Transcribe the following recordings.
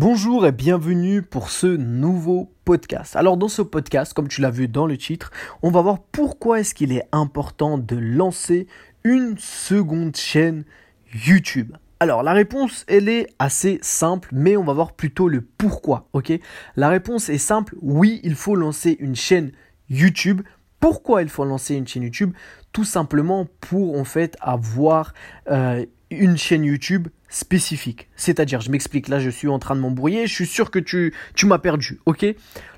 Bonjour et bienvenue pour ce nouveau podcast. Alors dans ce podcast, comme tu l'as vu dans le titre, on va voir pourquoi est-ce qu'il est important de lancer une seconde chaîne YouTube. Alors la réponse, elle est assez simple, mais on va voir plutôt le pourquoi, ok? La réponse est simple, oui, il faut lancer une chaîne YouTube. Pourquoi il faut lancer une chaîne YouTube? Tout simplement pour en fait avoir euh, une chaîne YouTube spécifique. C'est-à-dire, je m'explique, là je suis en train de m'embrouiller, je suis sûr que tu, m'as perdu, ok?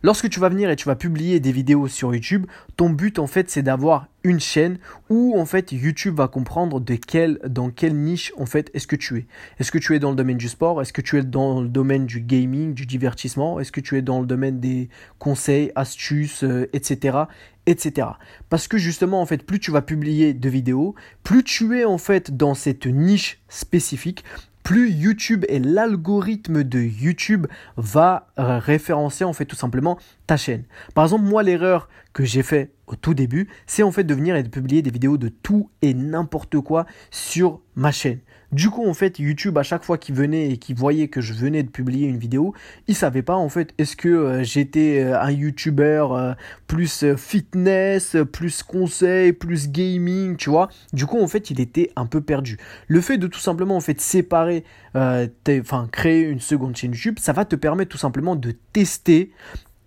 Lorsque tu vas venir et tu vas publier des vidéos sur YouTube, ton but en fait c'est d'avoir une chaîne où en fait YouTube va comprendre de quelle, dans quelle niche en fait est-ce que tu es. Est-ce que tu es dans le domaine du sport? Est-ce que tu es dans le domaine du gaming, du divertissement? Est-ce que tu es dans le domaine des conseils, astuces, euh, etc etc. Parce que justement, en fait, plus tu vas publier de vidéos, plus tu es en fait dans cette niche spécifique, plus YouTube et l'algorithme de YouTube va euh, référencer en fait tout simplement ta chaîne. Par exemple, moi l'erreur que j'ai fait au tout début, c'est en fait de venir et de publier des vidéos de tout et n'importe quoi sur ma chaîne. Du coup, en fait, YouTube, à chaque fois qu'il venait et qu'il voyait que je venais de publier une vidéo, il savait pas, en fait, est-ce que euh, j'étais euh, un YouTuber euh, plus fitness, plus conseil, plus gaming, tu vois. Du coup, en fait, il était un peu perdu. Le fait de tout simplement, en fait, séparer, enfin, créer une seconde chaîne YouTube, ça va te permettre tout simplement de tester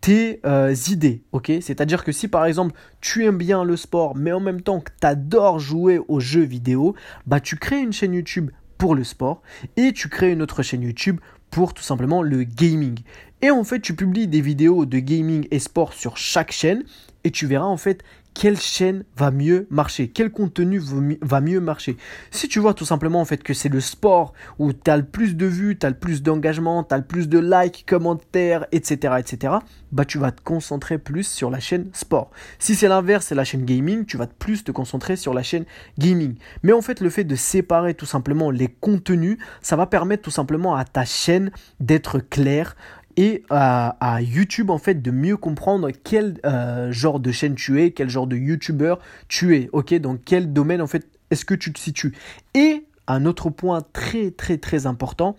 tes euh, idées, ok? C'est-à-dire que si par exemple tu aimes bien le sport, mais en même temps que tu adores jouer aux jeux vidéo, bah tu crées une chaîne YouTube pour le sport et tu crées une autre chaîne YouTube pour tout simplement le gaming. Et en fait, tu publies des vidéos de gaming et sport sur chaque chaîne et tu verras en fait quelle chaîne va mieux marcher, quel contenu va mieux marcher. Si tu vois tout simplement en fait que c'est le sport où tu as le plus de vues, tu as le plus d'engagement, tu as le plus de likes, commentaires, etc., etc., bah tu vas te concentrer plus sur la chaîne sport. Si c'est l'inverse, c'est la chaîne gaming, tu vas plus te concentrer sur la chaîne gaming. Mais en fait, le fait de séparer tout simplement les contenus, ça va permettre tout simplement à ta chaîne d'être claire, et à, YouTube en fait de mieux comprendre quel euh, genre de chaîne tu es, quel genre de YouTuber tu es, ok, dans quel domaine en fait est-ce que tu te situes? Et un autre point très très très important,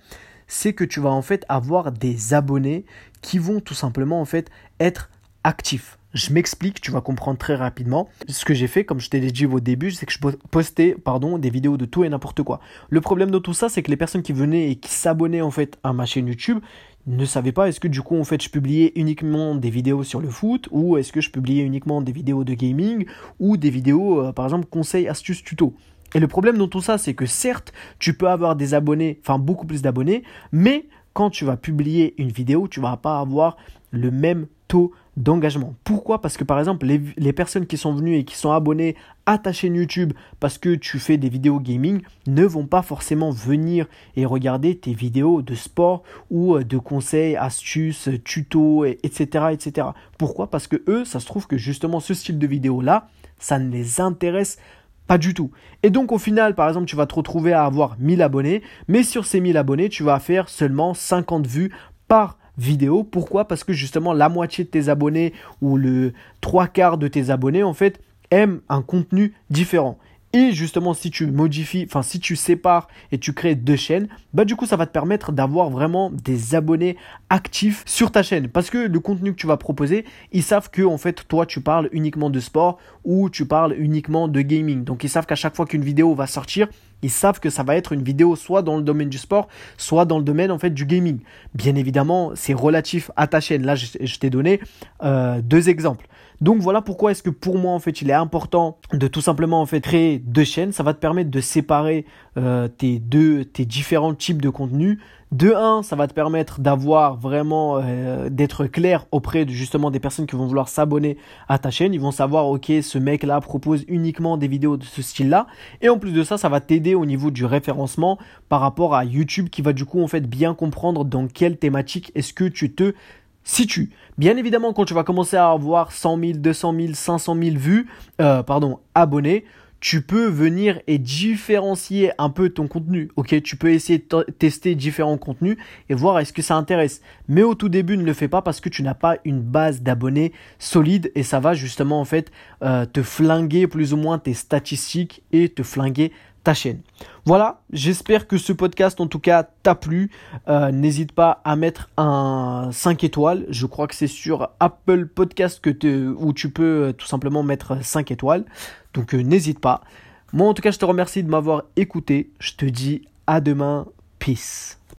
c'est que tu vas en fait avoir des abonnés qui vont tout simplement en fait être actifs. Je m'explique, tu vas comprendre très rapidement. Ce que j'ai fait, comme je t'ai dit au début, c'est que je postais pardon, des vidéos de tout et n'importe quoi. Le problème de tout ça, c'est que les personnes qui venaient et qui s'abonnaient en fait à ma chaîne YouTube, ne savais pas est-ce que du coup en fait je publiais uniquement des vidéos sur le foot ou est-ce que je publiais uniquement des vidéos de gaming ou des vidéos euh, par exemple conseils, astuces, tutos. Et le problème dans tout ça c'est que certes tu peux avoir des abonnés, enfin beaucoup plus d'abonnés, mais quand tu vas publier une vidéo tu vas pas avoir le même taux d'engagement. Pourquoi? Parce que par exemple, les, personnes qui sont venues et qui sont abonnées à ta chaîne YouTube parce que tu fais des vidéos gaming ne vont pas forcément venir et regarder tes vidéos de sport ou euh, de conseils, astuces, tutos, etc. etc. Pourquoi? Parce que eux, ça se trouve que justement ce style de vidéo-là, ça ne les intéresse pas du tout. Et donc au final, par exemple, tu vas te retrouver à avoir 1000 abonnés, mais sur ces 1000 abonnés, tu vas faire seulement 50 vues par vidéo. Pourquoi? Parce que justement la moitié de tes abonnés ou le trois quarts de tes abonnés en fait aiment un contenu différent. Et justement, si tu modifies, enfin si tu sépares et tu crées deux chaînes, bah du coup ça va te permettre d'avoir vraiment des abonnés actifs sur ta chaîne. Parce que le contenu que tu vas proposer, ils savent que en fait toi tu parles uniquement de sport ou tu parles uniquement de gaming. Donc ils savent qu'à chaque fois qu'une vidéo va sortir, ils savent que ça va être une vidéo soit dans le domaine du sport, soit dans le domaine en fait du gaming. Bien évidemment, c'est relatif à ta chaîne. Là, je, t'ai donné euh, deux exemples. Donc voilà pourquoi est-ce que pour moi en fait il est important de tout simplement en fait créer deux chaînes. Ça va te permettre de séparer euh, tes deux tes différents types de contenus. De un, ça va te permettre d'avoir vraiment euh, d'être clair auprès de justement des personnes qui vont vouloir s'abonner à ta chaîne. Ils vont savoir ok ce mec là propose uniquement des vidéos de ce style là. Et en plus de ça, ça va t'aider au niveau du référencement par rapport à YouTube qui va du coup en fait bien comprendre dans quelle thématique est-ce que tu te si tu, bien évidemment, quand tu vas commencer à avoir 100 000, 200 000, 500 000 vues, euh, pardon, abonnés, tu peux venir et différencier un peu ton contenu. Ok, tu peux essayer de tester différents contenus et voir est-ce que ça intéresse. Mais au tout début, ne le fais pas parce que tu n'as pas une base d'abonnés solide et ça va justement en fait euh, te flinguer plus ou moins tes statistiques et te flinguer ta chaîne. Voilà, j'espère que ce podcast en tout cas t'a plu. Euh, n'hésite pas à mettre un 5 étoiles. Je crois que c'est sur Apple Podcast que où tu peux euh, tout simplement mettre 5 étoiles. Donc euh, n'hésite pas. Moi en tout cas je te remercie de m'avoir écouté. Je te dis à demain. Peace.